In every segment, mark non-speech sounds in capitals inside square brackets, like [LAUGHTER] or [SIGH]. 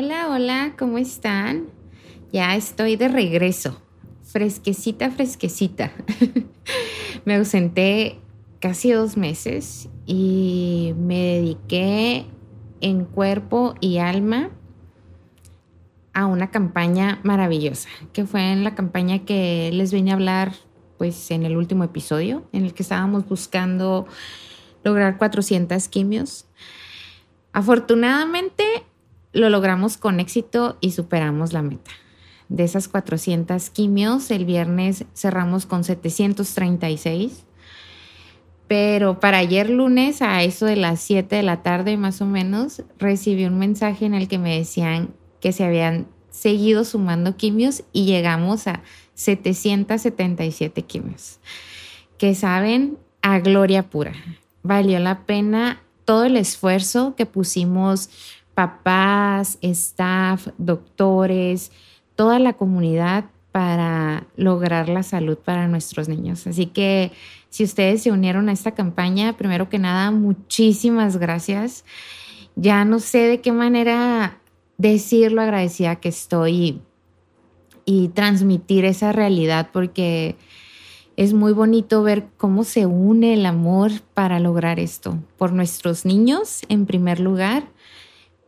Hola, hola, ¿cómo están? Ya estoy de regreso, fresquecita, fresquecita. [LAUGHS] me ausenté casi dos meses y me dediqué en cuerpo y alma a una campaña maravillosa, que fue en la campaña que les vine a hablar pues en el último episodio, en el que estábamos buscando lograr 400 quimios. Afortunadamente lo logramos con éxito y superamos la meta. De esas 400 quimios, el viernes cerramos con 736. Pero para ayer lunes, a eso de las 7 de la tarde más o menos, recibí un mensaje en el que me decían que se habían seguido sumando quimios y llegamos a 777 quimios. Que saben, a gloria pura. Valió la pena todo el esfuerzo que pusimos papás, staff, doctores, toda la comunidad para lograr la salud para nuestros niños. Así que si ustedes se unieron a esta campaña, primero que nada, muchísimas gracias. Ya no sé de qué manera decir lo agradecida que estoy y transmitir esa realidad porque es muy bonito ver cómo se une el amor para lograr esto, por nuestros niños en primer lugar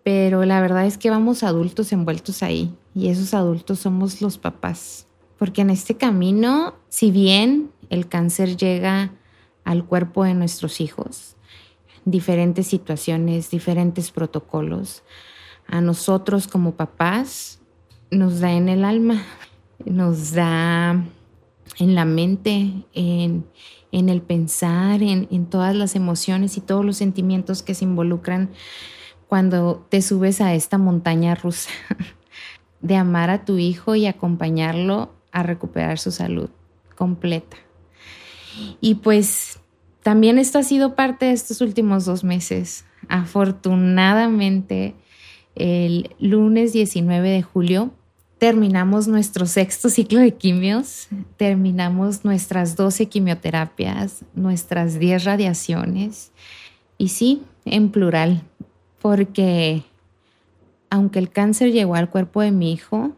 pero la verdad es que vamos adultos envueltos ahí y esos adultos somos los papás. Porque en este camino, si bien el cáncer llega al cuerpo de nuestros hijos, diferentes situaciones, diferentes protocolos, a nosotros como papás nos da en el alma, nos da en la mente, en, el pensar, en, en todas las emociones y todos los sentimientos que se involucran cuando te subes a esta montaña rusa [LAUGHS] de amar a tu hijo y acompañarlo a recuperar su salud completa. Y pues también esto ha sido parte de estos últimos dos meses. Afortunadamente, el lunes 19 de julio terminamos nuestro sexto ciclo de quimios, terminamos nuestras 12 quimioterapias, nuestras 10 radiaciones y sí, en plural, porque aunque el cáncer llegó al cuerpo de mi hijo,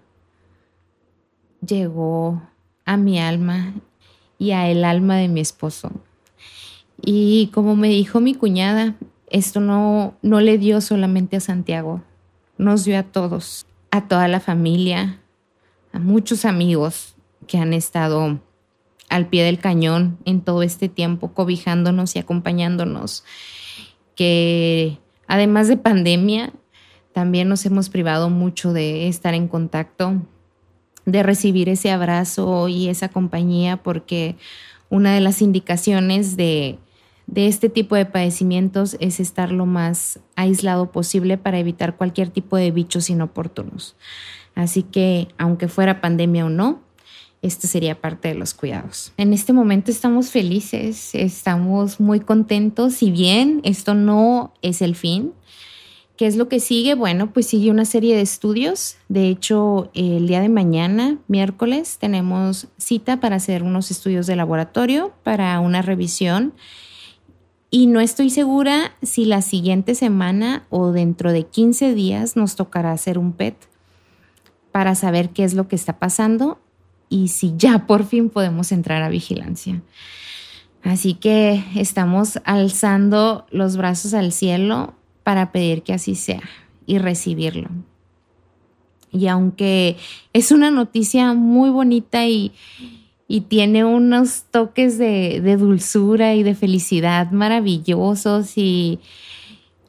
llegó a mi alma y a el alma de mi esposo. Y como me dijo mi cuñada, esto no, no le dio solamente a Santiago, nos dio a todos, a toda la familia, a muchos amigos que han estado al pie del cañón en todo este tiempo, cobijándonos y acompañándonos, que Además de pandemia, también nos hemos privado mucho de estar en contacto, de recibir ese abrazo y esa compañía, porque una de las indicaciones de, este tipo de padecimientos es estar lo más aislado posible para evitar cualquier tipo de bichos inoportunos. Así que, aunque fuera pandemia o no, este sería parte de los cuidados. En este momento estamos felices, estamos muy contentos, si bien esto no es el fin. ¿Qué es lo que sigue? Bueno, pues sigue una serie de estudios. De hecho, el día de mañana, miércoles, tenemos cita para hacer unos estudios de laboratorio para una revisión. Y no estoy segura si la siguiente semana o dentro de 15 días nos tocará hacer un PET para saber qué es lo que está pasando y si ya por fin podemos entrar a vigilancia. Así que estamos alzando los brazos al cielo para pedir que así sea y recibirlo. Y aunque es una noticia muy bonita y, tiene unos toques de, de, dulzura y de felicidad maravillosos y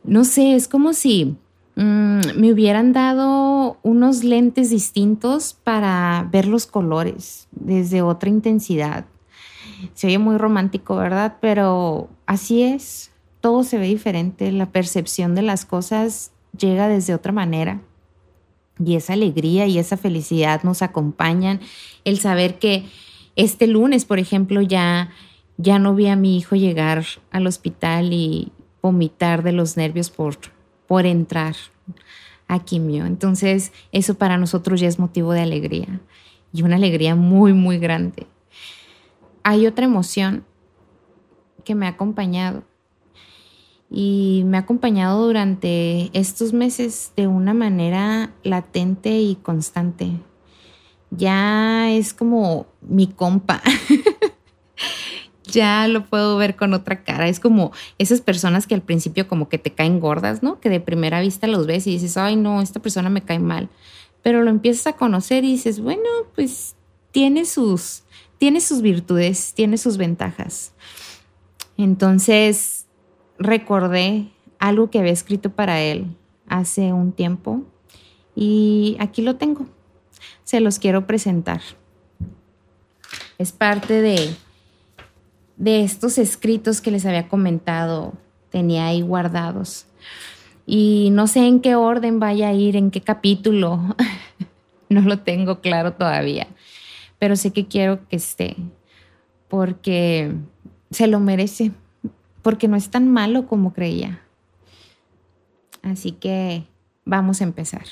no sé, es como si Mm, me hubieran dado unos lentes distintos para ver los colores desde otra intensidad. Se oye muy romántico, ¿verdad? Pero así es, todo se ve diferente, la percepción de las cosas llega desde otra manera. Y esa alegría y esa felicidad nos acompañan. El saber que este lunes, por ejemplo, ya, ya no vi a mi hijo llegar al hospital y vomitar de los nervios por por entrar a quimio. Entonces, eso para nosotros ya es motivo de alegría y una alegría muy, muy grande. Hay otra emoción que me ha acompañado y me ha acompañado durante estos meses de una manera latente y constante. Ya es como mi compa. [LAUGHS] ya lo puedo ver con otra cara. Es como esas personas que al principio como que te caen gordas, ¿no? Que de primera vista los ves y dices, ay no, esta persona me cae mal. Pero lo empiezas a conocer y dices, bueno, pues tiene sus, tiene sus virtudes, tiene sus ventajas. Entonces recordé algo que había escrito para él hace un tiempo y aquí lo tengo. Se los quiero presentar. Es parte de de estos escritos que les había comentado, tenía ahí guardados. Y no sé en qué orden vaya a ir, en qué capítulo. [LAUGHS] no lo tengo claro todavía. Pero sé que quiero que esté, porque se lo merece, porque no es tan malo como creía. Así que vamos a empezar.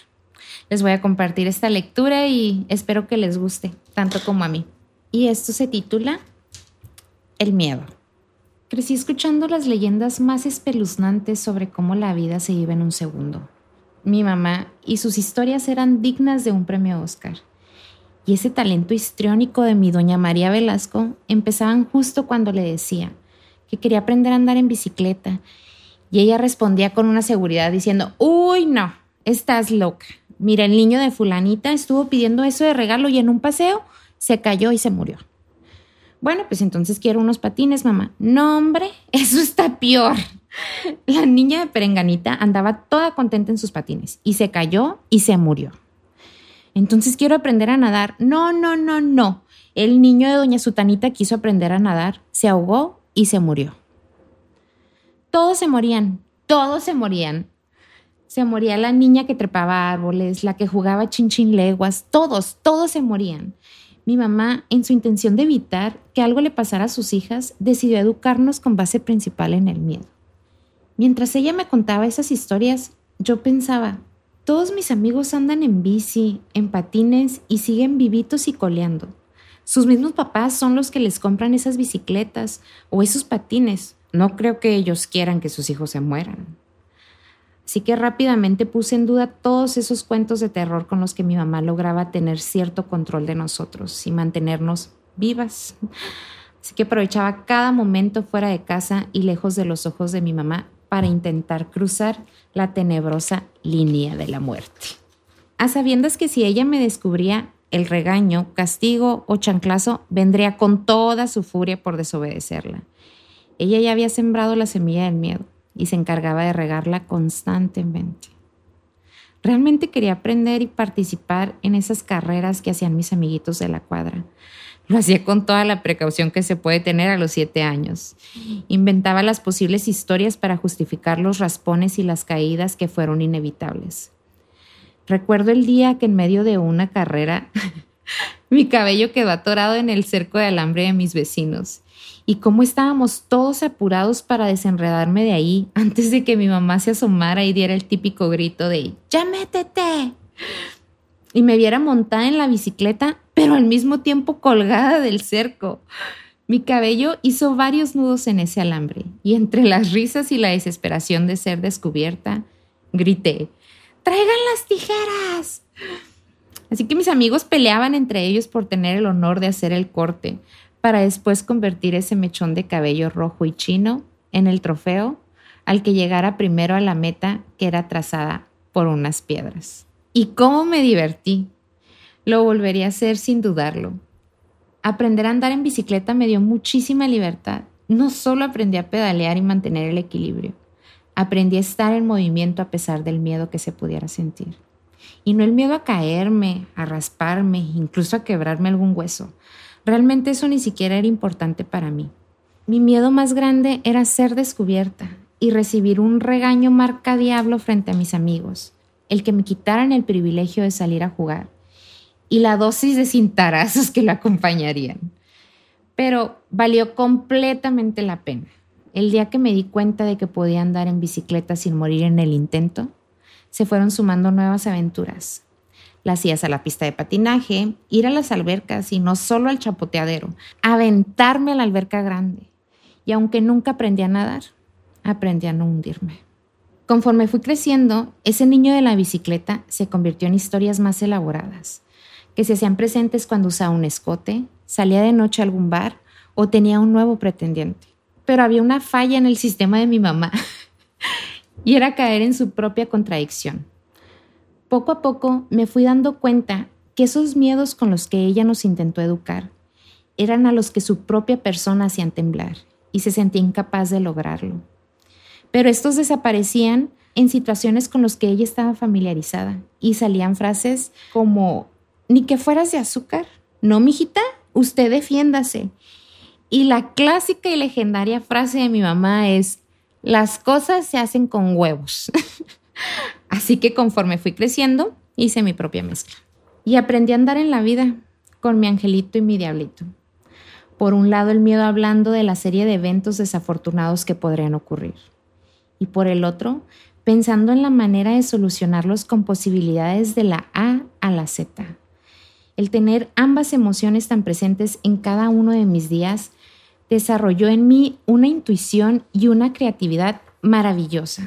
Les voy a compartir esta lectura y espero que les guste, tanto como a mí. Y esto se titula el miedo. Crecí escuchando las leyendas más espeluznantes sobre cómo la vida se iba en un segundo. Mi mamá y sus historias eran dignas de un premio Oscar. Y ese talento histriónico de mi doña María Velasco empezaban justo cuando le decía que quería aprender a andar en bicicleta. Y ella respondía con una seguridad diciendo, uy, no, estás loca. Mira, el niño de fulanita estuvo pidiendo eso de regalo y en un paseo se cayó y se murió. Bueno, pues entonces quiero unos patines, mamá. No, hombre, [LAUGHS] eso está peor. La niña de Perenganita andaba toda contenta en sus patines y se cayó y se murió. Entonces quiero aprender a nadar. No, no, no, no. El niño de Doña Sutanita quiso aprender a nadar, se ahogó y se murió. Todos se morían, todos se morían. Se moría la niña que trepaba árboles, la que jugaba chinchín leguas, todos, todos se morían. Mi mamá, en su intención de evitar que algo le pasara a sus hijas, decidió educarnos con base principal en el miedo. Mientras ella me contaba esas historias, yo pensaba, todos mis amigos andan en bici, en patines y siguen vivitos y coleando. Sus mismos papás son los que les compran esas bicicletas o esos patines. No creo que ellos quieran que sus hijos se mueran. Así que rápidamente puse en duda todos esos cuentos de terror con los que mi mamá lograba tener cierto control de nosotros y mantenernos vivas. Así que aprovechaba cada momento fuera de casa y lejos de los ojos de mi mamá para intentar cruzar la tenebrosa línea de la muerte. A sabiendas que si ella me descubría el regaño, castigo o chanclazo, vendría con toda su furia por desobedecerla. Ella ya había sembrado la semilla del miedo y se encargaba de regarla constantemente. Realmente quería aprender y participar en esas carreras que hacían mis amiguitos de la cuadra. Lo hacía con toda la precaución que se puede tener a los siete años. Inventaba las posibles historias para justificar los raspones y las caídas que fueron inevitables. Recuerdo el día que en medio de una carrera [LAUGHS] mi cabello quedó atorado en el cerco de alambre de mis vecinos y cómo estábamos todos apurados para desenredarme de ahí [LAUGHS] antes de que mi mamá se asomara y diera el típico grito de ¡Ya métete! Y me viera montada en la bicicleta, pero al mismo tiempo colgada del cerco. Mi cabello hizo varios nudos en ese alambre y entre las risas y la desesperación de ser descubierta, grité ¡Traigan las tijeras! Así que mis amigos peleaban entre ellos por tener el honor de hacer el corte, para después convertir ese mechón de cabello rojo y chino en el trofeo al que llegara primero a la meta que era trazada por unas piedras. ¿Y cómo me divertí? Lo volvería a hacer sin dudarlo. Aprender a andar en bicicleta me dio muchísima libertad. No solo aprendí a pedalear y mantener el equilibrio, aprendí a estar en movimiento a pesar del miedo que se pudiera sentir. Y no el miedo a caerme, a rasparme, incluso a quebrarme algún hueso, Realmente eso ni siquiera era importante para mí. Mi miedo más grande era ser descubierta y recibir un regaño marca diablo frente a mis amigos, el que me quitaran el privilegio de salir a jugar y la dosis de cintarazos que lo acompañarían. Pero valió completamente la pena. El día que me di cuenta de que podía andar en bicicleta sin morir en el intento, se fueron sumando nuevas aventuras, las idas a la pista de patinaje, ir a las albercas y no solo al chapoteadero, aventarme a la alberca grande. Y aunque nunca aprendí a nadar, aprendí a no hundirme. Conforme fui creciendo, ese niño de la bicicleta se convirtió en historias más elaboradas, que se hacían presentes cuando usaba un escote, salía de noche a algún bar o tenía un nuevo pretendiente. Pero había una falla en el sistema de mi mamá [LAUGHS] y era caer en su propia contradicción. Poco a poco me fui dando cuenta que esos miedos con los que ella nos intentó educar eran a los que su propia persona hacían temblar y se sentía incapaz de lograrlo. Pero estos desaparecían en situaciones con las que ella estaba familiarizada y salían frases como, ni que fueras de azúcar, no, mijita, usted defiéndase. Y la clásica y legendaria frase de mi mamá es, las cosas se hacen con huevos. [LAUGHS] Así que conforme fui creciendo, hice mi propia mezcla. Y aprendí a andar en la vida con mi angelito y mi diablito. Por un lado, el miedo hablando de la serie de eventos desafortunados que podrían ocurrir. Y por el otro, pensando en la manera de solucionarlos con posibilidades de la A a la Z. El tener ambas emociones tan presentes en cada uno de mis días desarrolló en mí una intuición y una creatividad maravillosa,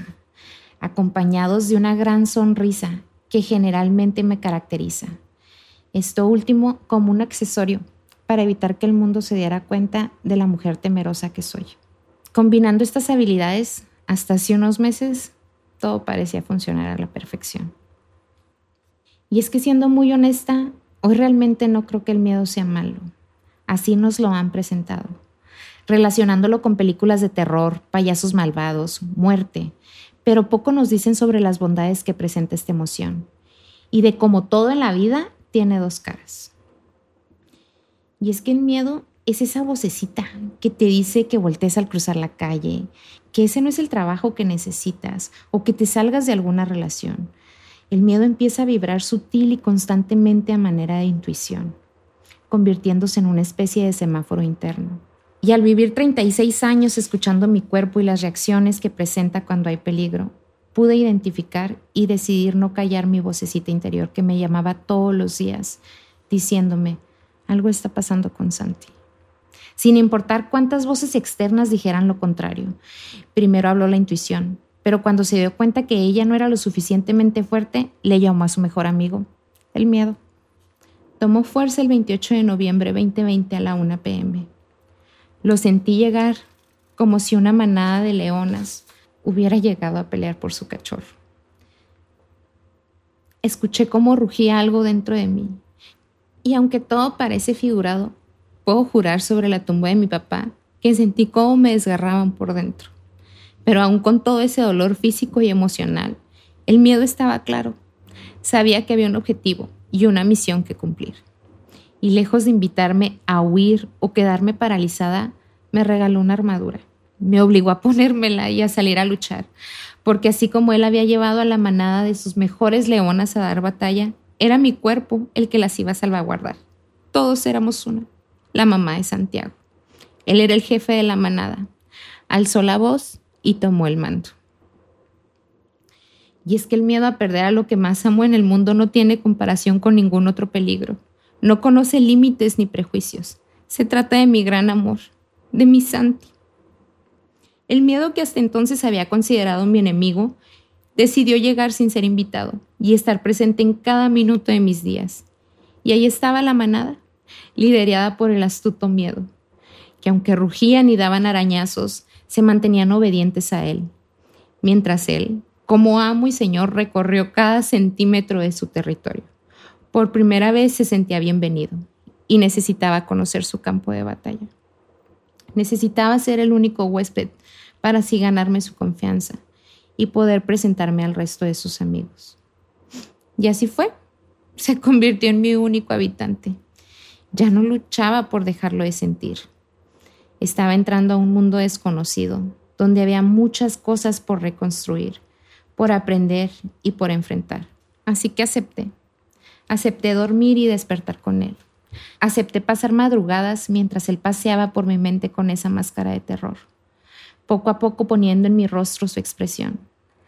acompañados de una gran sonrisa que generalmente me caracteriza. Esto último como un accesorio para evitar que el mundo se diera cuenta de la mujer temerosa que soy. Combinando estas habilidades, hasta hace unos meses, todo parecía funcionar a la perfección. Y es que siendo muy honesta, hoy realmente no creo que el miedo sea malo. Así nos lo han presentado, relacionándolo con películas de terror, payasos malvados, muerte, pero poco nos dicen sobre las bondades que presenta esta emoción y de cómo todo en la vida tiene dos caras. Y es que el miedo es esa vocecita que te dice que voltees al cruzar la calle, que ese no es el trabajo que necesitas o que te salgas de alguna relación. El miedo empieza a vibrar sutil y constantemente a manera de intuición, convirtiéndose en una especie de semáforo interno. Y al vivir 36 años escuchando mi cuerpo y las reacciones que presenta cuando hay peligro, pude identificar y decidir no callar mi vocecita interior que me llamaba todos los días, diciéndome, algo está pasando con Santi. Sin importar cuántas voces externas dijeran lo contrario. Primero habló la intuición, pero cuando se dio cuenta que ella no era lo suficientemente fuerte, le llamó a su mejor amigo, el miedo. Tomó fuerza el 28 de noviembre 2020 a la 1 pm. Lo sentí llegar como si una manada de leonas hubiera llegado a pelear por su cachorro. Escuché cómo rugía algo dentro de mí y aunque todo parece figurado, puedo jurar sobre la tumba de mi papá que sentí cómo me desgarraban por dentro. Pero aún con todo ese dolor físico y emocional, el miedo estaba claro. Sabía que había un objetivo y una misión que cumplir. Y lejos de invitarme a huir o quedarme paralizada, me regaló una armadura. Me obligó a ponérmela y a salir a luchar, porque así como él había llevado a la manada de sus mejores leonas a dar batalla, era mi cuerpo el que las iba a salvaguardar. Todos éramos una. La mamá de Santiago. Él era el jefe de la manada. Alzó la voz y tomó el mando. Y es que el miedo a perder a lo que más amo en el mundo no tiene comparación con ningún otro peligro. No conoce límites ni prejuicios. Se trata de mi gran amor, de mi Santi. El miedo que hasta entonces había considerado mi enemigo decidió llegar sin ser invitado y estar presente en cada minuto de mis días. Y ahí estaba la manada, liderada por el astuto miedo, que aunque rugían y daban arañazos, se mantenían obedientes a él, mientras él, como amo y señor, recorrió cada centímetro de su territorio. Por primera vez se sentía bienvenido y necesitaba conocer su campo de batalla. Necesitaba ser el único huésped para así ganarme su confianza y poder presentarme al resto de sus amigos. Y así fue. Se convirtió en mi único habitante. Ya no luchaba por dejarlo de sentir. Estaba entrando a un mundo desconocido, donde había muchas cosas por reconstruir, por aprender y por enfrentar. Así que acepté. Acepté dormir y despertar con él. Acepté pasar madrugadas mientras él paseaba por mi mente con esa máscara de terror poco a poco poniendo en mi rostro su expresión,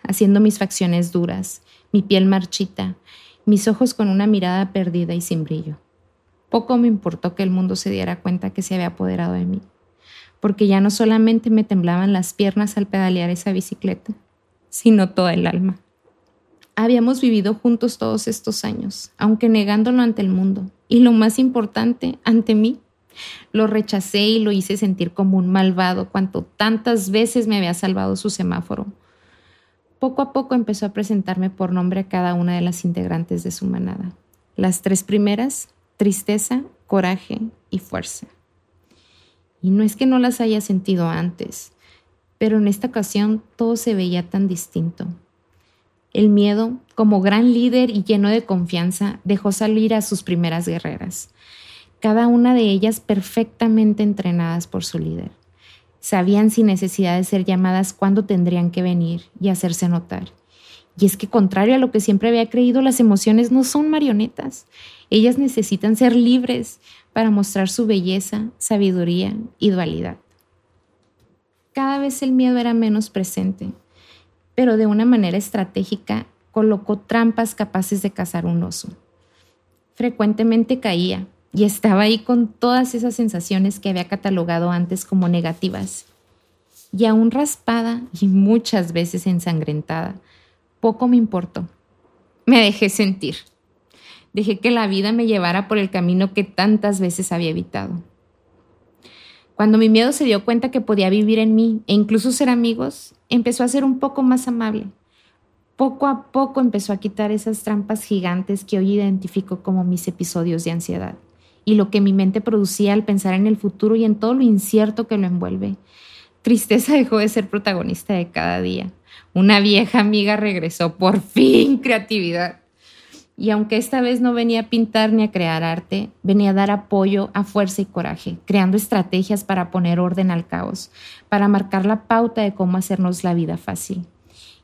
haciendo mis facciones duras, mi piel marchita, mis ojos con una mirada perdida y sin brillo. Poco me importó que el mundo se diera cuenta que se había apoderado de mí, porque ya no solamente me temblaban las piernas al pedalear esa bicicleta, sino toda el alma. Habíamos vivido juntos todos estos años, aunque negándolo ante el mundo, y lo más importante, ante mí. Lo rechacé y lo hice sentir como un malvado cuanto tantas veces me había salvado su semáforo. Poco a poco empezó a presentarme por nombre a cada una de las integrantes de su manada. Las tres primeras, tristeza, coraje y fuerza. Y no es que no las haya sentido antes, pero en esta ocasión todo se veía tan distinto. El miedo, como gran líder y lleno de confianza, dejó salir a sus primeras guerreras, cada una de ellas perfectamente entrenadas por su líder. Sabían sin necesidad de ser llamadas cuándo tendrían que venir y hacerse notar. Y es que contrario a lo que siempre había creído, las emociones no son marionetas. Ellas necesitan ser libres para mostrar su belleza, sabiduría y dualidad. Cada vez el miedo era menos presente, pero de una manera estratégica colocó trampas capaces de cazar un oso. Frecuentemente caía y estaba ahí con todas esas sensaciones que había catalogado antes como negativas. Y aún raspada y muchas veces ensangrentada, poco me importó. Me dejé sentir. Dejé que la vida me llevara por el camino que tantas veces había evitado. Cuando mi miedo se dio cuenta que podía vivir en mí e incluso ser amigos, empezó a ser un poco más amable. Poco a poco empezó a quitar esas trampas gigantes que hoy identifico como mis episodios de ansiedad y lo que mi mente producía al pensar en el futuro y en todo lo incierto que lo envuelve. Tristeza [LAUGHS] dejó de ser protagonista de cada día. Una vieja amiga regresó, por fin, creatividad. Y aunque esta vez no venía a pintar ni a crear arte, venía a dar apoyo a fuerza y coraje, creando estrategias para poner orden al caos, para marcar la pauta de cómo hacernos la vida fácil.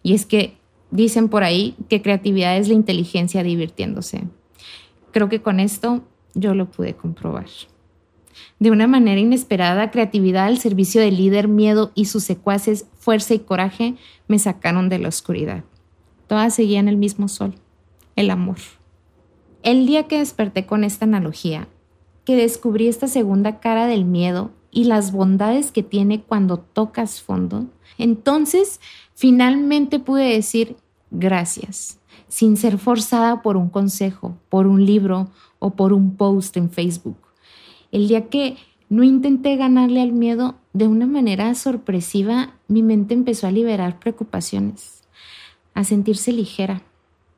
Y es que dicen por ahí que creatividad es la inteligencia divirtiéndose. Creo que con esto yo lo pude comprobar. De una manera inesperada, creatividad al servicio del líder, miedo y sus secuaces, fuerza y coraje me sacaron de la oscuridad. Todas seguían el mismo sol el amor. El día que desperté con esta analogía, que descubrí esta segunda cara del miedo y las bondades que tiene cuando tocas fondo, entonces finalmente pude decir gracias, sin ser forzada por un consejo, por un libro o por un post en Facebook. El día que no intenté ganarle al miedo, de una manera sorpresiva, mi mente empezó a liberar preocupaciones, a sentirse ligera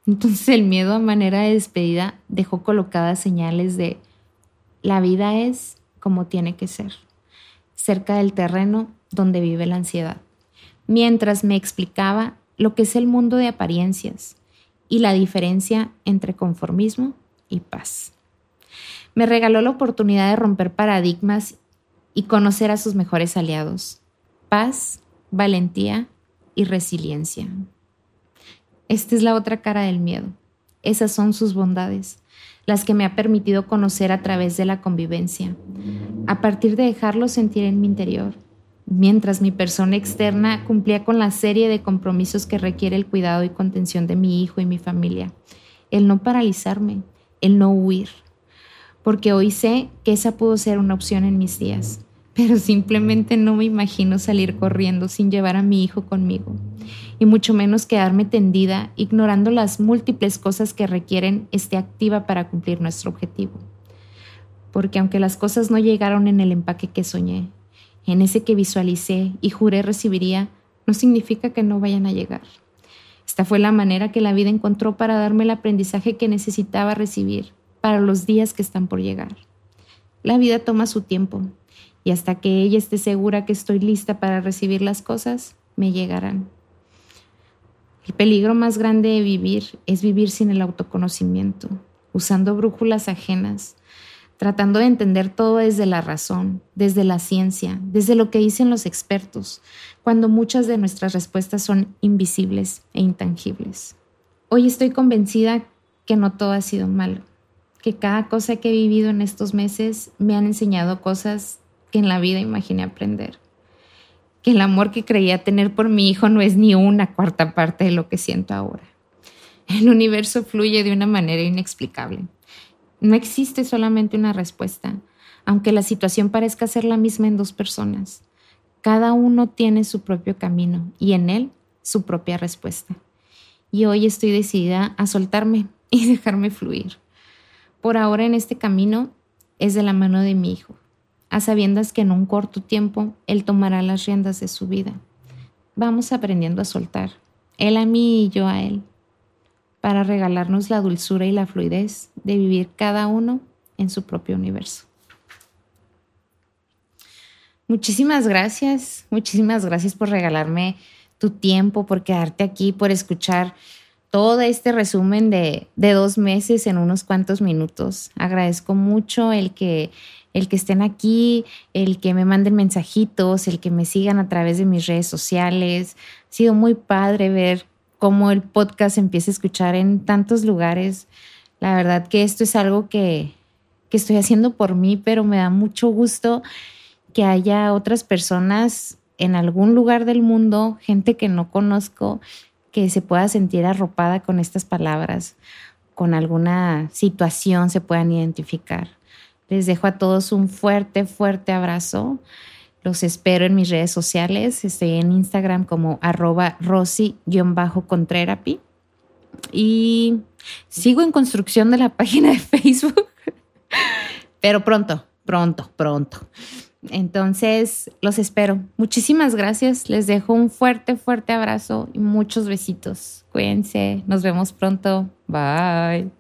entonces el miedo a manera de despedida dejó colocadas señales de la vida es como tiene que ser, cerca del terreno donde vive la ansiedad, mientras me explicaba lo que es el mundo de apariencias y la diferencia entre conformismo y paz. Me regaló la oportunidad de romper paradigmas y conocer a sus mejores aliados, paz, valentía y resiliencia. Esta es la otra cara del miedo. Esas son sus bondades, las que me ha permitido conocer a través de la convivencia, a partir de dejarlo sentir en mi interior, mientras mi persona externa cumplía con la serie de compromisos que requiere el cuidado y contención de mi hijo y mi familia. El no paralizarme, el no huir, porque hoy sé que esa pudo ser una opción en mis días, pero simplemente no me imagino salir corriendo sin llevar a mi hijo conmigo y mucho menos quedarme tendida ignorando las múltiples cosas que requieren esté activa para cumplir nuestro objetivo. Porque aunque las cosas no llegaron en el empaque que soñé, en ese que visualicé y juré recibiría, no significa que no vayan a llegar. Esta fue la manera que la vida encontró para darme el aprendizaje que necesitaba recibir para los días que están por llegar. La vida toma su tiempo y hasta que ella esté segura que estoy lista para recibir las cosas, me llegarán. El peligro más grande de vivir es vivir sin el autoconocimiento, usando brújulas ajenas, tratando de entender todo desde la razón, desde la ciencia, desde lo que dicen los expertos, cuando muchas de nuestras respuestas son invisibles e intangibles. Hoy estoy convencida que no todo ha sido malo, que cada cosa que he vivido en estos meses me han enseñado cosas que en la vida imaginé aprender que el amor que creía tener por mi hijo no es ni una cuarta parte de lo que siento ahora. El universo fluye de una manera inexplicable. No existe solamente una respuesta, aunque la situación parezca ser la misma en dos personas. Cada uno tiene su propio camino y en él su propia respuesta. Y hoy estoy decidida a soltarme y [LAUGHS] dejarme fluir. Por ahora en este camino es de la mano de mi hijo, a sabiendas que en un corto tiempo él tomará las riendas de su vida. Vamos aprendiendo a soltar, él a mí y yo a él, para regalarnos la dulzura y la fluidez de vivir cada uno en su propio universo. Muchísimas gracias, muchísimas gracias por regalarme tu tiempo, por quedarte aquí, por escuchar todo este resumen de, dos meses en unos cuantos minutos. Agradezco mucho el que, el que estén aquí, el que me manden mensajitos, el que me sigan a través de mis redes sociales. Ha sido muy padre ver cómo el podcast empieza a escuchar en tantos lugares. La verdad que esto es algo que, que estoy haciendo por mí, pero me da mucho gusto que haya otras personas en algún lugar del mundo, gente que no conozco, que se pueda sentir arropada con estas palabras, con alguna situación se puedan identificar. Les dejo a todos un fuerte, fuerte abrazo. Los espero en mis redes sociales. Estoy en Instagram como arroba rosy-contrerapi. Y sigo en construcción de la página de Facebook, [LAUGHS] pero pronto, pronto, pronto. Entonces, los espero. Muchísimas gracias. Les dejo un fuerte, fuerte abrazo y muchos besitos. Cuídense. Nos vemos pronto. Bye.